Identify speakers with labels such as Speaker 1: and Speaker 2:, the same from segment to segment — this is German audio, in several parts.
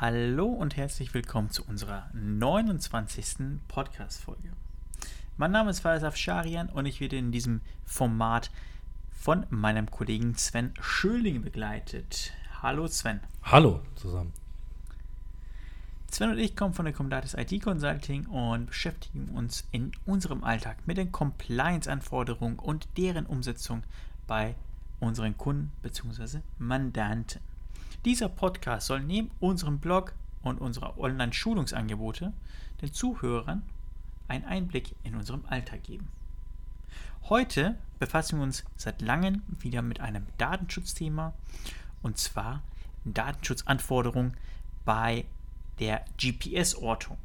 Speaker 1: Hallo und herzlich willkommen zu unserer 29. Podcast-Folge. Mein Name ist Faisal Sharian und ich werde in diesem Format von meinem Kollegen Sven Schöling begleitet. Hallo Sven.
Speaker 2: Hallo zusammen.
Speaker 1: Sven und ich kommen von der Comdatis IT Consulting und beschäftigen uns in unserem Alltag mit den Compliance-Anforderungen und deren Umsetzung bei unseren Kunden bzw. Mandanten. Dieser Podcast soll neben unserem Blog und unserer Online-Schulungsangebote den Zuhörern einen Einblick in unserem Alltag geben. Heute befassen wir uns seit langem wieder mit einem Datenschutzthema und zwar Datenschutzanforderungen bei der GPS-Ortung.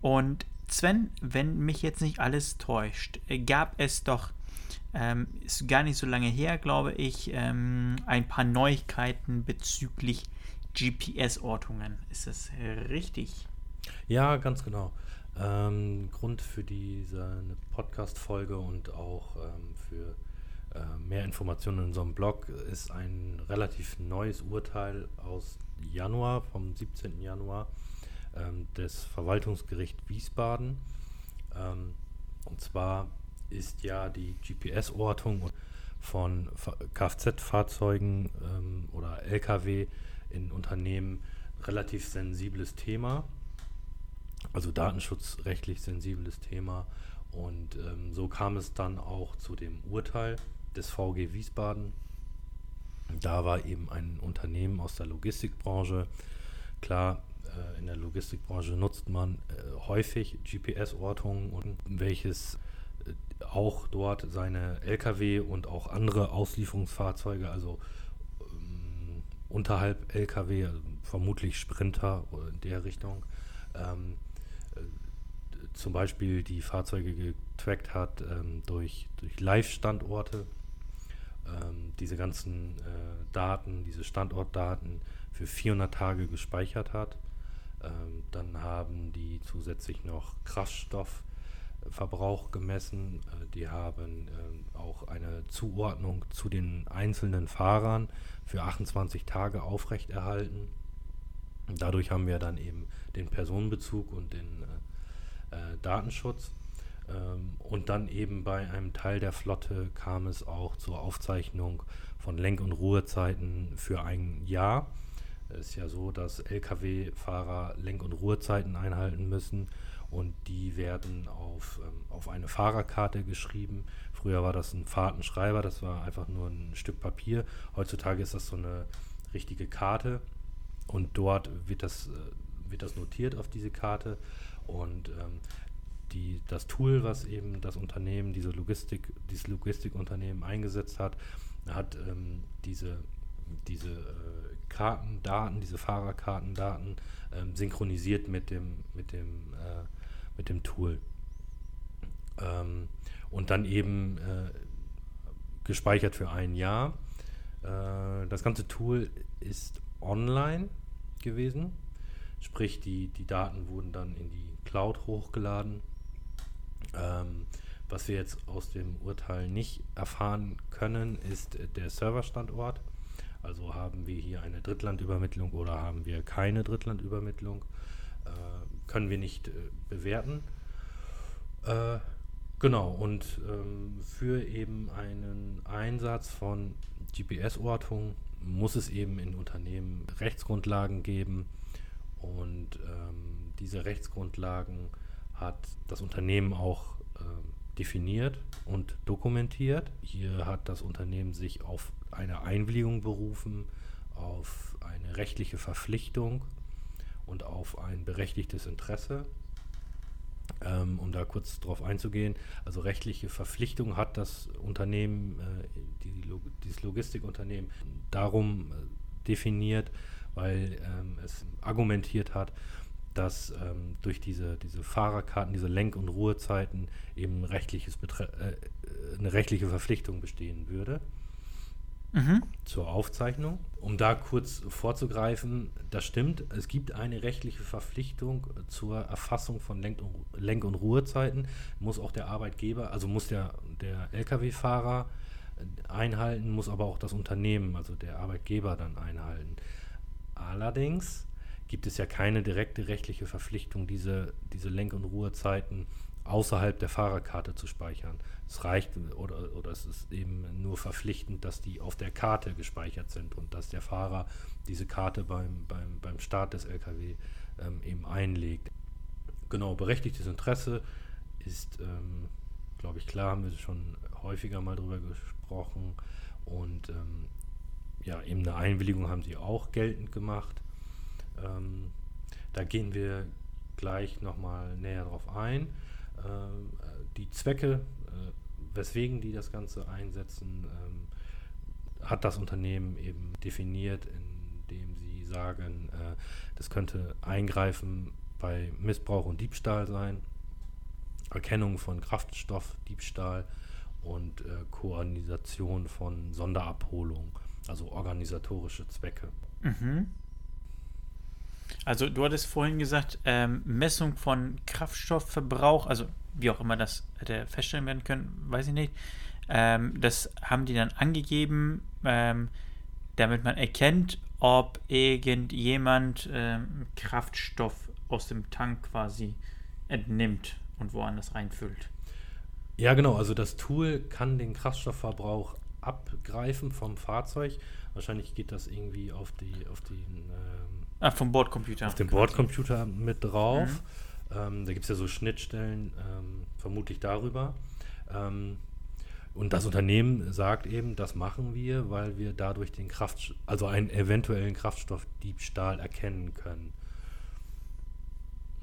Speaker 1: Und Sven, wenn mich jetzt nicht alles täuscht, gab es doch ähm, ist gar nicht so lange her, glaube ich, ähm, ein paar Neuigkeiten bezüglich GPS-Ortungen. Ist das richtig?
Speaker 2: Ja, ganz genau. Ähm, Grund für diese Podcast-Folge und auch ähm, für äh, mehr Informationen in unserem Blog ist ein relativ neues Urteil aus Januar, vom 17. Januar, ähm, des Verwaltungsgericht Wiesbaden. Ähm, und zwar ist ja die GPS-Ortung von Kfz-Fahrzeugen ähm, oder Lkw in Unternehmen relativ sensibles Thema, also datenschutzrechtlich sensibles Thema. Und ähm, so kam es dann auch zu dem Urteil des VG Wiesbaden. Da war eben ein Unternehmen aus der Logistikbranche. Klar, äh, in der Logistikbranche nutzt man äh, häufig GPS-Ortungen und welches auch dort seine Lkw und auch andere Auslieferungsfahrzeuge, also ähm, unterhalb Lkw, also vermutlich Sprinter in der Richtung, ähm, äh, zum Beispiel die Fahrzeuge getrackt hat ähm, durch, durch Live-Standorte, ähm, diese ganzen äh, Daten, diese Standortdaten für 400 Tage gespeichert hat. Ähm, dann haben die zusätzlich noch Kraftstoff Verbrauch gemessen. Äh, die haben ähm, auch eine Zuordnung zu den einzelnen Fahrern für 28 Tage aufrechterhalten. Dadurch haben wir dann eben den Personenbezug und den äh, äh, Datenschutz. Ähm, und dann eben bei einem Teil der Flotte kam es auch zur Aufzeichnung von Lenk- und Ruhezeiten für ein Jahr. Es ist ja so, dass Lkw-Fahrer Lenk- und Ruhezeiten einhalten müssen und die werden auf, ähm, auf eine Fahrerkarte geschrieben. Früher war das ein Fahrtenschreiber, das war einfach nur ein Stück Papier. Heutzutage ist das so eine richtige Karte und dort wird das, äh, wird das notiert auf diese Karte und ähm, die, das Tool, was eben das Unternehmen, diese Logistik, dieses Logistikunternehmen eingesetzt hat, hat ähm, diese, diese äh, Kartendaten, diese Fahrerkartendaten ähm, synchronisiert mit dem, mit dem äh, mit dem Tool. Ähm, und dann eben äh, gespeichert für ein Jahr. Äh, das ganze Tool ist online gewesen, sprich die, die Daten wurden dann in die Cloud hochgeladen. Ähm, was wir jetzt aus dem Urteil nicht erfahren können, ist der Serverstandort. Also haben wir hier eine Drittlandübermittlung oder haben wir keine Drittlandübermittlung. Äh, können wir nicht äh, bewerten. Äh, genau, und ähm, für eben einen Einsatz von GPS-Ortung muss es eben in Unternehmen Rechtsgrundlagen geben und ähm, diese Rechtsgrundlagen hat das Unternehmen auch äh, definiert und dokumentiert. Hier hat das Unternehmen sich auf eine Einwilligung berufen, auf eine rechtliche Verpflichtung und auf ein berechtigtes Interesse. Ähm, um da kurz drauf einzugehen, also rechtliche Verpflichtung hat das Unternehmen, äh, die, Log dieses Logistikunternehmen, darum äh, definiert, weil ähm, es argumentiert hat, dass ähm, durch diese, diese Fahrerkarten, diese Lenk- und Ruhezeiten eben rechtliches Betre äh, eine rechtliche Verpflichtung bestehen würde mhm. zur Aufzeichnung. Um da kurz vorzugreifen, das stimmt, es gibt eine rechtliche Verpflichtung zur Erfassung von Lenk- und, Lenk und Ruhezeiten. Muss auch der Arbeitgeber, also muss der, der Lkw-Fahrer einhalten, muss aber auch das Unternehmen, also der Arbeitgeber dann einhalten. Allerdings gibt es ja keine direkte rechtliche Verpflichtung, diese, diese Lenk- und Ruhezeiten außerhalb der Fahrerkarte zu speichern. Es reicht oder, oder es ist eben nur verpflichtend, dass die auf der Karte gespeichert sind und dass der Fahrer diese Karte beim, beim, beim Start des LKW ähm, eben einlegt. Genau, berechtigtes Interesse ist, ähm, glaube ich, klar, haben wir schon häufiger mal drüber gesprochen. Und ähm, ja, eben eine Einwilligung haben sie auch geltend gemacht. Ähm, da gehen wir gleich nochmal näher drauf ein. Ähm, die Zwecke, äh, weswegen die das Ganze einsetzen, ähm, hat das Unternehmen eben definiert, indem sie sagen, äh, das könnte Eingreifen bei Missbrauch und Diebstahl sein, Erkennung von Kraftstoffdiebstahl und äh, Koordination von Sonderabholung, also organisatorische Zwecke.
Speaker 1: Mhm. Also du hattest vorhin gesagt, ähm, Messung von Kraftstoffverbrauch, also wie auch immer das hätte feststellen werden können, weiß ich nicht. Ähm, das haben die dann angegeben, ähm, damit man erkennt, ob irgendjemand ähm, Kraftstoff aus dem Tank quasi entnimmt und woanders reinfüllt.
Speaker 2: Ja, genau. Also das Tool kann den Kraftstoffverbrauch abgreifen vom Fahrzeug. Wahrscheinlich geht das irgendwie auf die auf den ähm,
Speaker 1: ah, vom Bordcomputer.
Speaker 2: Auf den Bordcomputer mit drauf. Mhm. Ähm, da gibt es ja so Schnittstellen, ähm, vermutlich darüber. Ähm, und das Unternehmen sagt eben, das machen wir, weil wir dadurch den Kraft, also einen eventuellen Kraftstoffdiebstahl erkennen können.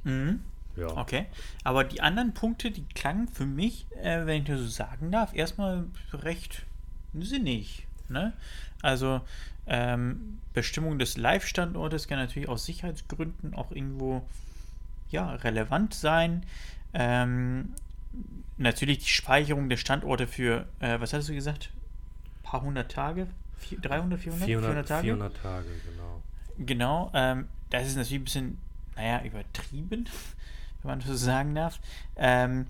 Speaker 1: Mhm. Ja. Okay. Aber die anderen Punkte, die klangen für mich, äh, wenn ich das so sagen darf, erstmal recht sinnig. Ne? Also ähm, Bestimmung des Live-Standortes kann natürlich aus Sicherheitsgründen auch irgendwo ja, relevant sein. Ähm, natürlich die Speicherung der Standorte für, äh, was hast du gesagt? Ein paar hundert Tage? 300, 400?
Speaker 2: 400, 400 Tage? 400 Tage, genau.
Speaker 1: Genau, ähm, das ist natürlich ein bisschen, naja, übertrieben wenn man das so sagen darf. Ähm,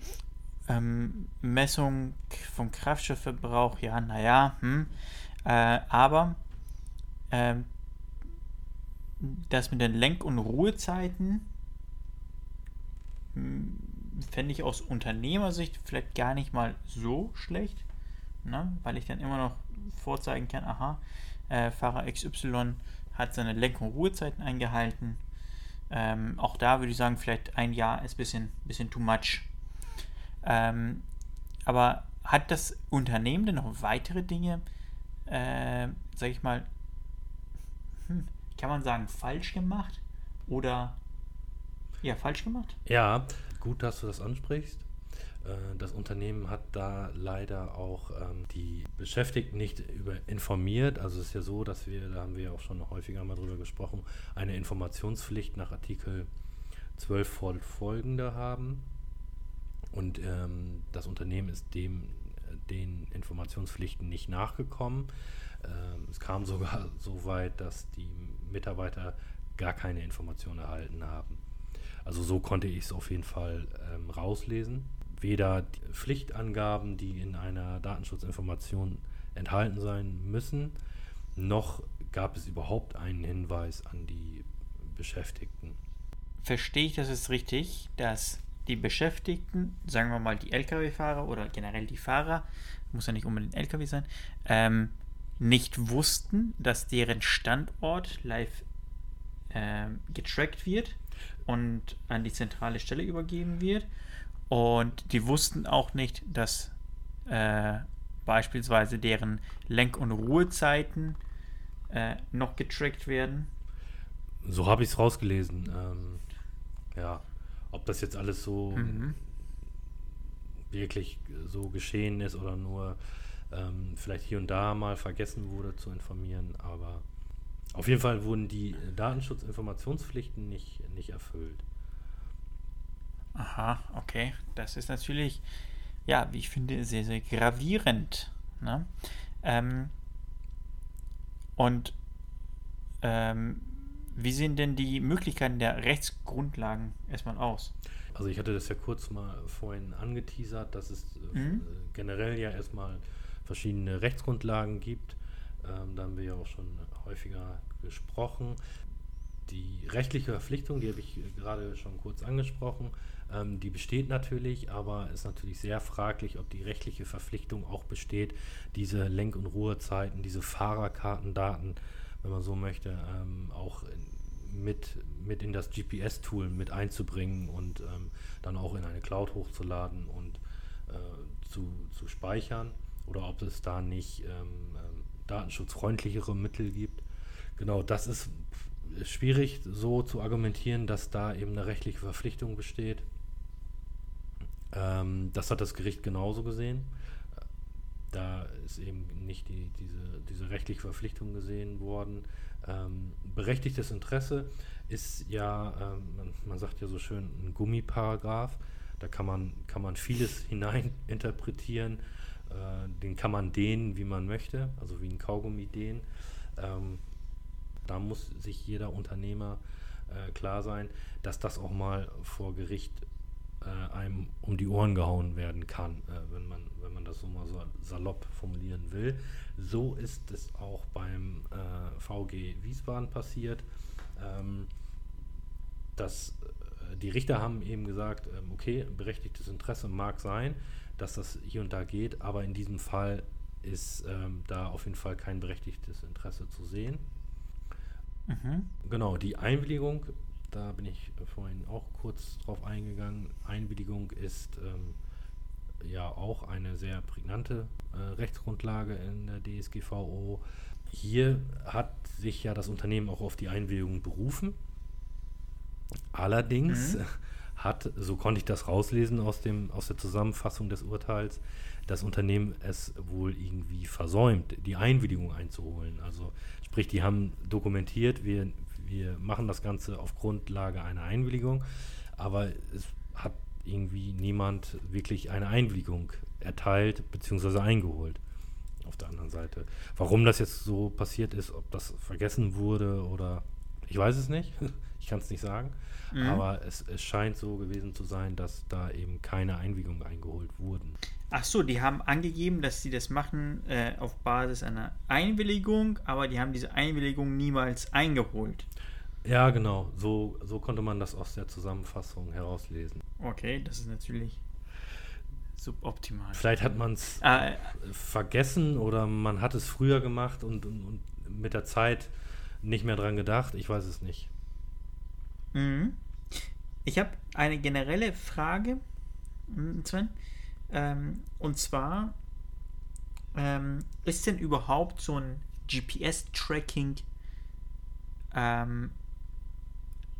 Speaker 1: ähm, Messung vom Kraftstoffverbrauch, ja, naja, hm. Äh, aber ähm, das mit den Lenk- und Ruhezeiten hm, fände ich aus Unternehmersicht vielleicht gar nicht mal so schlecht, ne? weil ich dann immer noch vorzeigen kann, aha, äh, Fahrer XY hat seine Lenk- und Ruhezeiten eingehalten ähm, auch da würde ich sagen, vielleicht ein Jahr ist ein bisschen, bisschen too much. Ähm, aber hat das Unternehmen denn noch weitere Dinge, äh, sag ich mal, hm, kann man sagen, falsch gemacht? Oder ja, falsch gemacht?
Speaker 2: Ja, gut, dass du das ansprichst. Äh, das Unternehmen hat da leider auch ähm, die Beschäftigten nicht über informiert. Also es ist ja so, dass wir, da haben wir auch schon häufiger mal drüber gesprochen, eine Informationspflicht nach Artikel 12 folgende haben. Und ähm, das Unternehmen ist dem den Informationspflichten nicht nachgekommen. Ähm, es kam sogar so weit, dass die Mitarbeiter gar keine Informationen erhalten haben. Also so konnte ich es auf jeden Fall ähm, rauslesen weder Pflichtangaben, die in einer Datenschutzinformation enthalten sein müssen, noch gab es überhaupt einen Hinweis an die Beschäftigten.
Speaker 1: Verstehe ich das jetzt richtig, dass die Beschäftigten, sagen wir mal die Lkw-Fahrer oder generell die Fahrer, muss ja nicht unbedingt Lkw sein, ähm, nicht wussten, dass deren Standort live äh, getrackt wird und an die zentrale Stelle übergeben wird und die wussten auch nicht, dass äh, beispielsweise deren Lenk- und Ruhezeiten äh, noch getrackt werden.
Speaker 2: So habe ich es rausgelesen. Ähm, ja, ob das jetzt alles so mhm. wirklich so geschehen ist oder nur ähm, vielleicht hier und da mal vergessen wurde zu informieren, aber auf jeden Fall wurden die Datenschutzinformationspflichten nicht, nicht erfüllt.
Speaker 1: Aha, okay. Das ist natürlich, ja, wie ich finde, sehr, sehr gravierend. Ne? Ähm, und ähm, wie sehen denn die Möglichkeiten der Rechtsgrundlagen erstmal aus?
Speaker 2: Also ich hatte das ja kurz mal vorhin angeteasert, dass es äh, mhm. generell ja erstmal verschiedene Rechtsgrundlagen gibt. Ähm, da haben wir ja auch schon häufiger gesprochen. die rechtliche Verpflichtung, die habe ich gerade schon kurz angesprochen, ähm, die besteht natürlich, aber ist natürlich sehr fraglich, ob die rechtliche Verpflichtung auch besteht, diese Lenk- und Ruhezeiten, diese Fahrerkartendaten, wenn man so möchte, ähm, auch in, mit, mit in das GPS-Tool mit einzubringen und ähm, dann auch in eine Cloud hochzuladen und äh, zu, zu speichern oder ob es da nicht ähm, ähm, datenschutzfreundlichere Mittel gibt. Genau, das ist schwierig so zu argumentieren, dass da eben eine rechtliche Verpflichtung besteht. Ähm, das hat das Gericht genauso gesehen. Da ist eben nicht die, diese, diese rechtliche Verpflichtung gesehen worden. Ähm, berechtigtes Interesse ist ja, ähm, man, man, sagt ja so schön, ein Gummiparagraph. Da kann man, kann man vieles hineininterpretieren. Äh, den kann man dehnen, wie man möchte, also wie ein Kaugummi dehnen. Ähm, da muss sich jeder Unternehmer äh, klar sein, dass das auch mal vor Gericht äh, einem um die Ohren gehauen werden kann, äh, wenn, man, wenn man das so mal so salopp formulieren will. So ist es auch beim äh, VG Wiesbaden passiert. Ähm, dass äh, die Richter haben eben gesagt, ähm, okay, berechtigtes Interesse mag sein, dass das hier und da geht, aber in diesem Fall ist ähm, da auf jeden Fall kein berechtigtes Interesse zu sehen. Mhm. Genau, die Einwilligung da bin ich vorhin auch kurz drauf eingegangen. Einwilligung ist ähm, ja auch eine sehr prägnante äh, Rechtsgrundlage in der DSGVO. Hier hat sich ja das Unternehmen auch auf die Einwilligung berufen. Allerdings mhm. hat, so konnte ich das rauslesen aus, dem, aus der Zusammenfassung des Urteils, das Unternehmen es wohl irgendwie versäumt, die Einwilligung einzuholen. Also sprich, die haben dokumentiert, wir, wir machen das Ganze auf Grundlage einer Einwilligung, aber es hat irgendwie niemand wirklich eine Einwilligung erteilt bzw. eingeholt. Auf der anderen Seite. Warum das jetzt so passiert ist, ob das vergessen wurde oder ich weiß es nicht. Ich kann es nicht sagen. Mhm. Aber es, es scheint so gewesen zu sein, dass da eben keine Einwilligungen eingeholt wurden.
Speaker 1: Ach so, die haben angegeben, dass sie das machen äh, auf Basis einer Einwilligung, aber die haben diese Einwilligung niemals eingeholt.
Speaker 2: Ja, genau. So, so konnte man das aus der Zusammenfassung herauslesen.
Speaker 1: Okay, das ist natürlich suboptimal.
Speaker 2: Vielleicht hat man es äh, vergessen oder man hat es früher gemacht und, und, und, mit der Zeit nicht mehr dran gedacht. Ich weiß es nicht.
Speaker 1: Mhm. Ich habe eine generelle Frage, hm, Sven. Ähm, und zwar, ähm, ist denn überhaupt so ein GPS-Tracking ähm,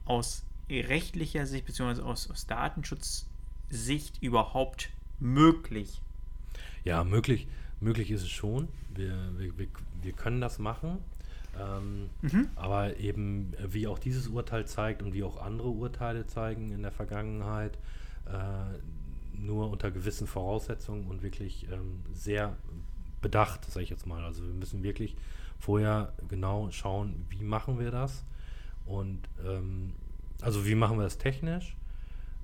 Speaker 1: aus rechtlicher Sicht bzw. Aus, aus Datenschutzsicht überhaupt möglich?
Speaker 2: Ja, möglich, möglich ist es schon. Wir, wir, wir, wir können das machen. Ähm, mhm. Aber eben, wie auch dieses Urteil zeigt und wie auch andere Urteile zeigen in der Vergangenheit, äh, nur unter gewissen Voraussetzungen und wirklich ähm, sehr bedacht, sage ich jetzt mal. Also wir müssen wirklich vorher genau schauen, wie machen wir das und ähm, also wie machen wir das technisch?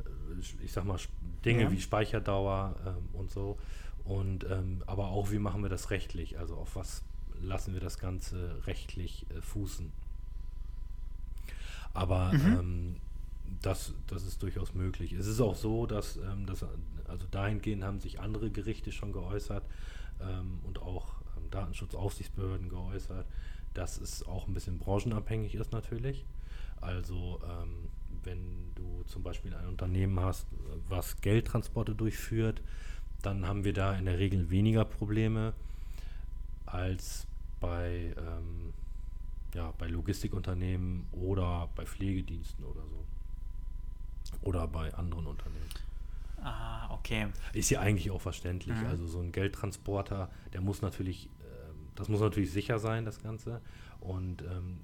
Speaker 2: Äh, ich sag mal Dinge ja. wie Speicherdauer ähm, und so. Und ähm, aber auch wie machen wir das rechtlich? Also auf was lassen wir das Ganze rechtlich äh, fußen? Aber mhm. ähm, das, das ist durchaus möglich. Es ist auch so, dass, ähm, dass also dahingehend haben sich andere Gerichte schon geäußert ähm, und auch ähm, Datenschutzaufsichtsbehörden geäußert, dass es auch ein bisschen branchenabhängig ist natürlich. Also ähm, wenn du zum Beispiel ein Unternehmen hast, was Geldtransporte durchführt, dann haben wir da in der Regel weniger Probleme als bei, ähm, ja, bei Logistikunternehmen oder bei Pflegediensten oder so. Oder bei anderen Unternehmen.
Speaker 1: Ah, okay.
Speaker 2: Ist ja eigentlich auch verständlich. Mhm. Also so ein Geldtransporter, der muss natürlich, äh, das muss natürlich sicher sein, das Ganze. Und ähm,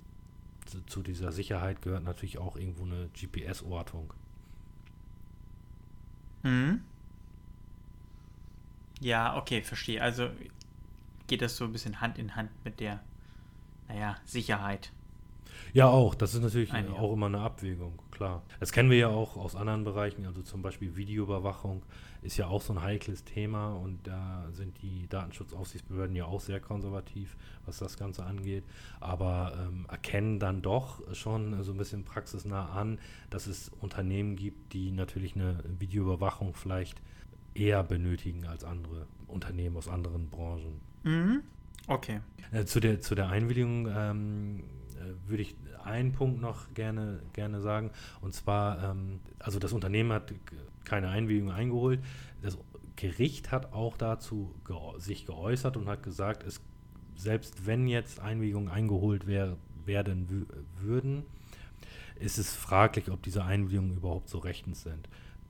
Speaker 2: zu, dieser Sicherheit gehört natürlich auch irgendwo eine GPS-Ortung.
Speaker 1: Mhm. Ja, okay, verstehe. Also geht das so ein bisschen Hand in Hand mit der, naja, Sicherheit.
Speaker 2: Ja, auch. Das ist natürlich Einige. auch immer eine Abwägung, klar. Das kennen wir ja auch aus anderen Bereichen, also zum Beispiel Videoüberwachung ist ja auch so ein heikles Thema und da sind die Datenschutzaufsichtsbehörden ja auch sehr konservativ, was das Ganze angeht, aber ähm, erkennen dann doch schon so ein bisschen praxisnah an, dass es Unternehmen gibt, die natürlich eine Videoüberwachung vielleicht eher benötigen als andere Unternehmen aus anderen Branchen.
Speaker 1: Mhm. Okay.
Speaker 2: Äh, zu, der, zu der Einwilligung ähm, äh, würde ich einen Punkt noch gerne, gerne sagen. Und zwar, ähm, also das Unternehmen hat keine Einwilligung eingeholt. Das Gericht hat auch dazu ge sich geäußert und hat gesagt, es, selbst wenn jetzt Einwilligungen eingeholt wär, werden würden, ist es fraglich, ob diese Einwilligungen überhaupt so rechtens sind.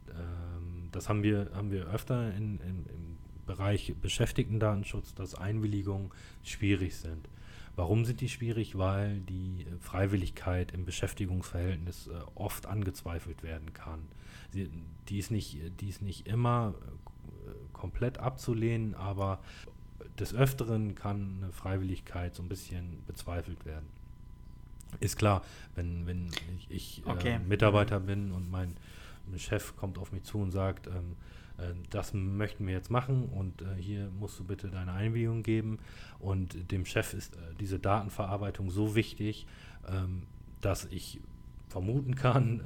Speaker 2: Ähm, das haben wir, haben wir öfter in, in, im Bereich Beschäftigtendatenschutz, dass Einwilligungen schwierig sind. Warum sind die schwierig? Weil die Freiwilligkeit im Beschäftigungsverhältnis äh, oft angezweifelt werden kann. Sie, die, ist nicht, die ist nicht immer äh, komplett abzulehnen, aber des Öfteren kann eine Freiwilligkeit so ein bisschen bezweifelt werden. Ist klar, wenn, wenn ich, ich äh, okay. äh, Mitarbeiter bin und mein Chef kommt auf mich zu und sagt, ähm, äh, das möchten wir jetzt machen und äh, hier musst du bitte deine Einwilligung geben. Und dem Chef ist äh, diese Datenverarbeitung so wichtig, ähm, dass ich vermuten kann,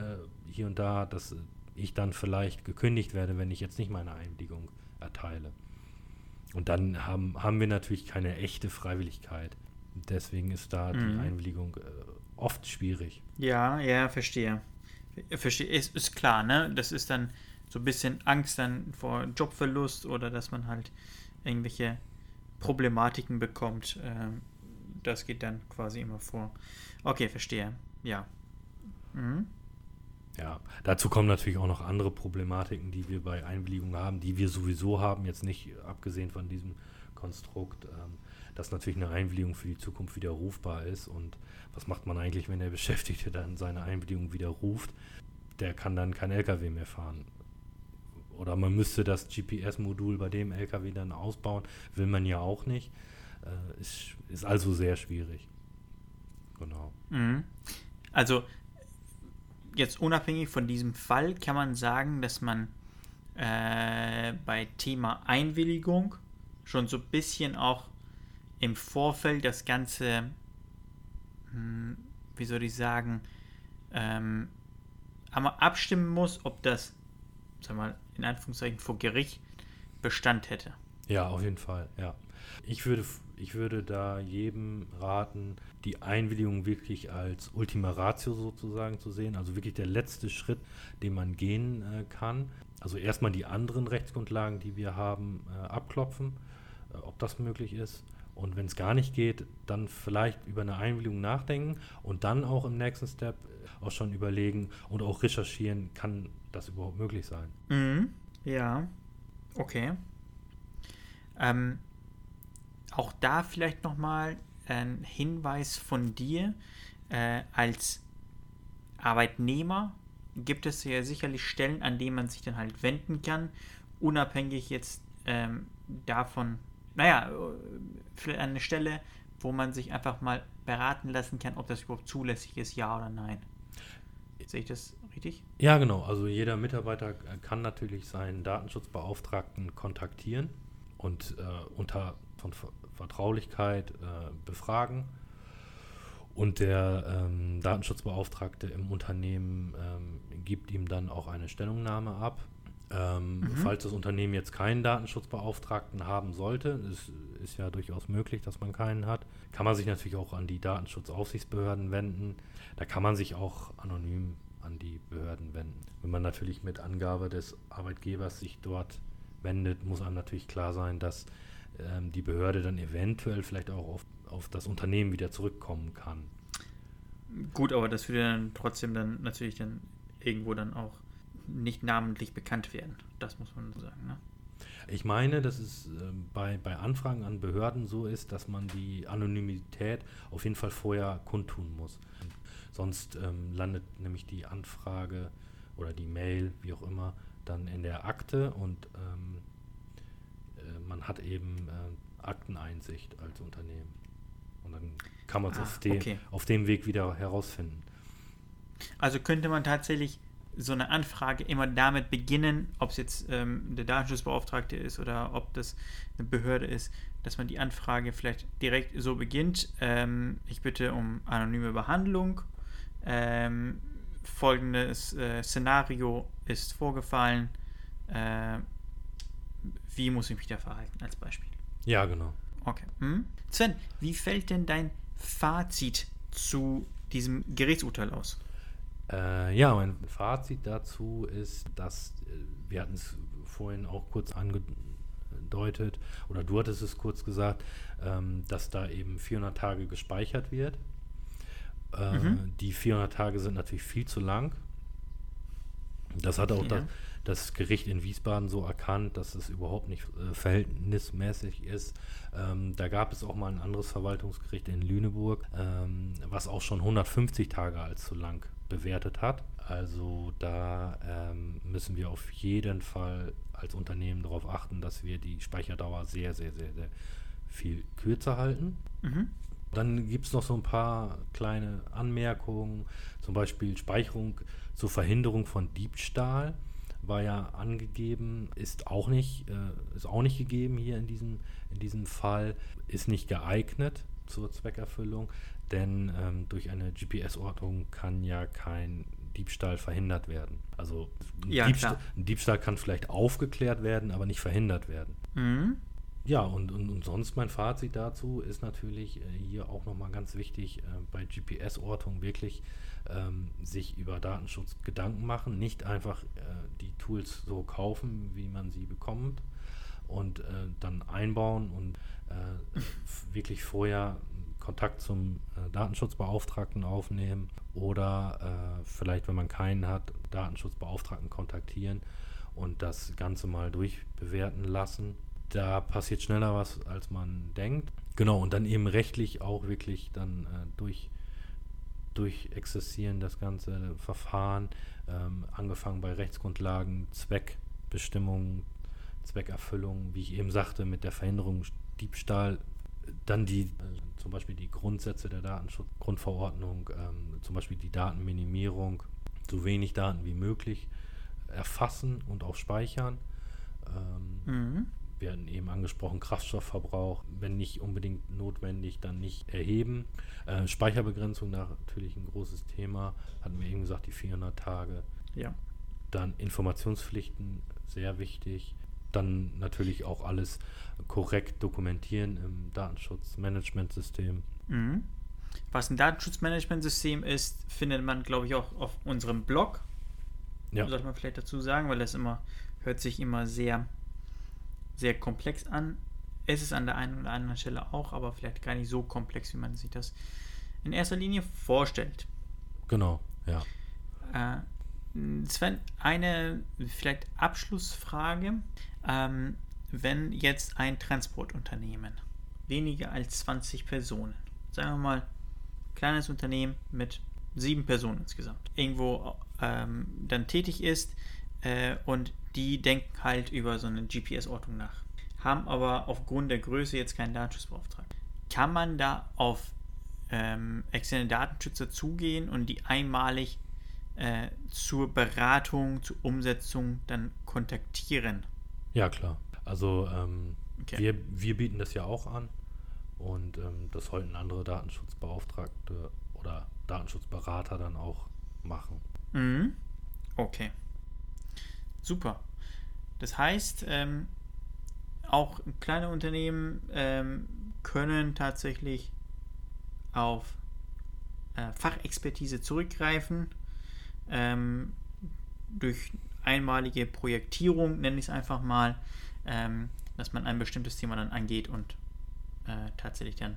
Speaker 2: hier und da, dass ich dann vielleicht gekündigt werde, wenn ich jetzt nicht meine Einwilligung erteile. Und dann haben, haben wir natürlich keine echte Freiwilligkeit. Deswegen ist da mhm. die Einwilligung äh, oft schwierig.
Speaker 1: Ja, ja, verstehe. Verstehe. Ist, ist klar, ne? Das ist dann so ein bisschen Angst dann vor Jobverlust oder dass man halt irgendwelche Problematiken bekommt. Ähm, das geht dann quasi immer vor. Okay, verstehe. Ja.
Speaker 2: Mhm. Ja, dazu kommen natürlich auch noch andere Problematiken, die wir bei Einwilligung haben, die wir sowieso haben, jetzt nicht abgesehen von diesem Konstrukt, ähm, dass natürlich eine Einwilligung für die Zukunft widerrufbar ist. Und was macht man eigentlich, wenn der Beschäftigte dann seine Einwilligung widerruft? Der kann dann kein LKW mehr fahren oder man müsste das GPS-Modul bei dem LKW dann ausbauen, will man ja auch nicht. Äh, ist, ist also sehr schwierig. Genau.
Speaker 1: Mhm. Also jetzt unabhängig von diesem Fall kann man sagen, dass man äh, bei Thema Einwilligung schon so ein bisschen auch im Vorfeld das Ganze, hm, wie soll ich sagen, ähm, einmal abstimmen muss, ob das, sag mal, in Anführungszeichen vor Gericht Bestand hätte.
Speaker 2: Ja, auf jeden Fall, ja. Ich würde, ich würde da jedem raten, die Einwilligung wirklich als Ultima Ratio sozusagen zu sehen, also wirklich der letzte Schritt, den man gehen äh, kann. Also erstmal die anderen Rechtsgrundlagen, die wir haben, äh, abklopfen, äh, ob das möglich ist. Und wenn es gar nicht geht, dann vielleicht über eine Einwilligung nachdenken und dann auch im nächsten Step auch schon überlegen und auch recherchieren, kann das überhaupt möglich sein.
Speaker 1: Mhm. Ja, okay. Ähm, auch da vielleicht nochmal ein Hinweis von dir. Äh, als Arbeitnehmer gibt es ja sicherlich Stellen, an denen man sich dann halt wenden kann, unabhängig jetzt ähm, davon, naja, vielleicht eine Stelle, wo man sich einfach mal beraten lassen kann, ob das überhaupt zulässig ist, ja oder nein. Sehe ich das richtig?
Speaker 2: Ja, genau. Also jeder Mitarbeiter kann natürlich seinen Datenschutzbeauftragten kontaktieren und äh, unter von Vertraulichkeit äh, befragen. Und der ähm, Datenschutzbeauftragte im Unternehmen ähm, gibt ihm dann auch eine Stellungnahme ab. Ähm, mhm. Falls das Unternehmen jetzt keinen Datenschutzbeauftragten haben sollte, ist, ist ja durchaus möglich, dass man keinen hat, kann man sich natürlich auch an die Datenschutzaufsichtsbehörden wenden. Da kann man sich auch anonym an die Behörden wenden. Wenn man natürlich mit Angabe des Arbeitgebers sich dort wendet, muss einem natürlich klar sein, dass ähm, die Behörde dann eventuell vielleicht auch auf, auf das Unternehmen wieder zurückkommen kann.
Speaker 1: Gut, aber das würde dann trotzdem dann natürlich dann irgendwo dann auch nicht namentlich bekannt werden. Das muss man sagen. Ne?
Speaker 2: Ich meine, dass es äh, bei, bei Anfragen an Behörden so ist, dass man die Anonymität auf jeden Fall vorher kundtun muss. Sonst ähm, landet nämlich die Anfrage oder die Mail, wie auch immer, dann in der Akte und ähm, äh, man hat eben äh, Akteneinsicht als Unternehmen. Und dann kann man es ah, auf, okay. auf dem Weg wieder herausfinden.
Speaker 1: Also könnte man tatsächlich so eine Anfrage immer damit beginnen, ob es jetzt ähm, der Datenschutzbeauftragte ist oder ob das eine Behörde ist, dass man die Anfrage vielleicht direkt so beginnt. Ähm, ich bitte um anonyme Behandlung. Ähm, folgendes äh, Szenario ist vorgefallen. Äh, wie muss ich mich da verhalten, als Beispiel?
Speaker 2: Ja, genau.
Speaker 1: Okay. Hm? Sven, wie fällt denn dein Fazit zu diesem Gerichtsurteil aus?
Speaker 2: Äh, ja, mein Fazit dazu ist, dass äh, wir hatten es vorhin auch kurz angedeutet, oder du hattest es kurz gesagt, ähm, dass da eben 400 Tage gespeichert wird. Äh, mhm. Die 400 Tage sind natürlich viel zu lang. Das hat auch ja. das, das, Gericht in Wiesbaden so erkannt, dass es überhaupt nicht äh, verhältnismäßig ist. Ähm, da gab es auch mal ein anderes Verwaltungsgericht in Lüneburg, ähm, was auch schon 150 Tage als zu lang bewertet hat. Also da ähm, müssen wir auf jeden Fall als Unternehmen darauf achten, dass wir die Speicherdauer sehr, sehr, sehr, sehr viel kürzer halten. Mhm. Dann gibt es noch so ein paar kleine Anmerkungen, zum Beispiel Speicherung zur Verhinderung von Diebstahl war ja angegeben, ist auch nicht, äh, ist auch nicht gegeben hier in diesem, in diesem Fall, ist nicht geeignet zur Zweckerfüllung, denn ähm, durch eine GPS-Ortung kann ja kein Diebstahl verhindert werden. Also ein, ja, Diebstahl, ein, Diebstahl, kann vielleicht aufgeklärt werden, aber nicht verhindert werden. Mhm. Ja, und, und, und, sonst mein Fazit dazu ist natürlich äh, hier auch nochmal ganz wichtig, äh, bei GPS-Ortung wirklich ähm, sich über Datenschutz Gedanken machen, nicht einfach äh, die Tools so kaufen, wie man sie bekommt und äh, dann einbauen und äh, wirklich vorher Kontakt zum äh, Datenschutzbeauftragten aufnehmen oder äh, vielleicht, wenn man keinen hat, Datenschutzbeauftragten kontaktieren und das Ganze mal durchbewerten lassen. Da passiert schneller was, als man denkt. Genau, und dann eben rechtlich auch wirklich dann äh, durch, durchexerzieren das ganze Verfahren, ähm, angefangen bei Rechtsgrundlagen, Zweckbestimmung, Zweckerfüllung, wie ich eben sagte, mit der Verhinderung Diebstahl dann die, äh, zum Beispiel die Grundsätze der Datenschutzgrundverordnung, ähm, zum Beispiel die Datenminimierung, so wenig Daten wie möglich erfassen und auch speichern. Ähm, mhm. Wir hatten eben angesprochen, Kraftstoffverbrauch, wenn nicht unbedingt notwendig, dann nicht erheben. Äh, Speicherbegrenzung natürlich ein großes Thema, hatten wir eben gesagt, die 400 Tage. Ja. Dann Informationspflichten, sehr wichtig dann natürlich auch alles korrekt dokumentieren im Datenschutzmanagementsystem.
Speaker 1: Mhm. Was ein Datenschutzmanagementsystem ist, findet man, glaube ich, auch auf unserem Blog. Ja. Sollte man vielleicht dazu sagen, weil das immer hört sich immer sehr, sehr komplex an. Es ist an der einen oder anderen Stelle auch, aber vielleicht gar nicht so komplex, wie man sich das in erster Linie vorstellt.
Speaker 2: Genau, ja.
Speaker 1: Sven, eine vielleicht Abschlussfrage. Ähm, wenn jetzt ein Transportunternehmen weniger als 20 Personen, sagen wir mal, kleines Unternehmen mit sieben Personen insgesamt, irgendwo ähm, dann tätig ist äh, und die denken halt über so eine GPS-Ortung nach, haben aber aufgrund der Größe jetzt keinen Datenschutzbeauftragten. Kann man da auf ähm, externe Datenschützer zugehen und die einmalig äh, zur Beratung, zur Umsetzung dann kontaktieren?
Speaker 2: Ja, klar. Also ähm, okay. wir, wir bieten das ja auch an und ähm, das sollten andere Datenschutzbeauftragte oder Datenschutzberater dann auch machen.
Speaker 1: Mhm. Okay. Super. Das heißt, ähm, auch kleine Unternehmen ähm, können tatsächlich auf äh, Fachexpertise zurückgreifen ähm, durch einmalige Projektierung, nenne ich es einfach mal, ähm, dass man ein bestimmtes Thema dann angeht und äh, tatsächlich dann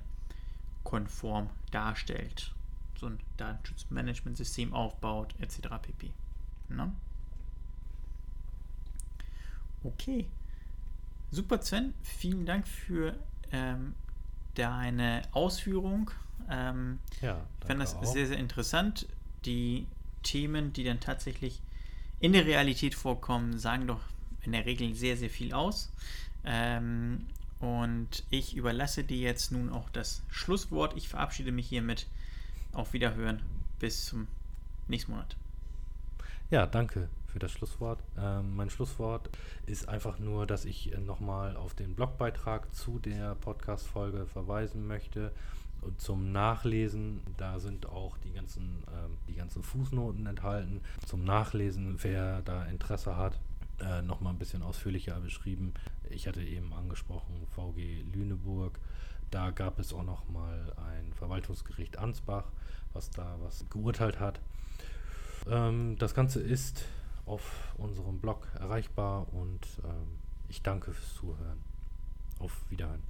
Speaker 1: konform darstellt. So ein Datenschutzmanagementsystem aufbaut, etc. pp. Na? Okay. Super, Sven. Vielen Dank für ähm, deine Ausführung. Ähm, ja, ich fand das auch. sehr, sehr interessant. Die Themen, die dann tatsächlich in der Realität vorkommen, sagen doch in der Regel sehr, sehr viel aus. Ähm, und ich überlasse dir jetzt nun auch das Schlusswort. Ich verabschiede mich hiermit. Auf Wiederhören. Bis zum nächsten Monat.
Speaker 2: Ja, danke für das Schlusswort. Ähm, mein Schlusswort ist einfach nur, dass ich äh, nochmal auf den Blogbeitrag zu der Podcast-Folge verweisen möchte. Zum Nachlesen, da sind auch die ganzen, ähm, die ganzen Fußnoten enthalten. Zum Nachlesen, wer da Interesse hat, äh, nochmal ein bisschen ausführlicher beschrieben. Ich hatte eben angesprochen, VG Lüneburg. Da gab es auch nochmal ein Verwaltungsgericht Ansbach, was da was geurteilt hat. Ähm, das Ganze ist auf unserem Blog erreichbar und ähm, ich danke fürs Zuhören. Auf Wiederhören.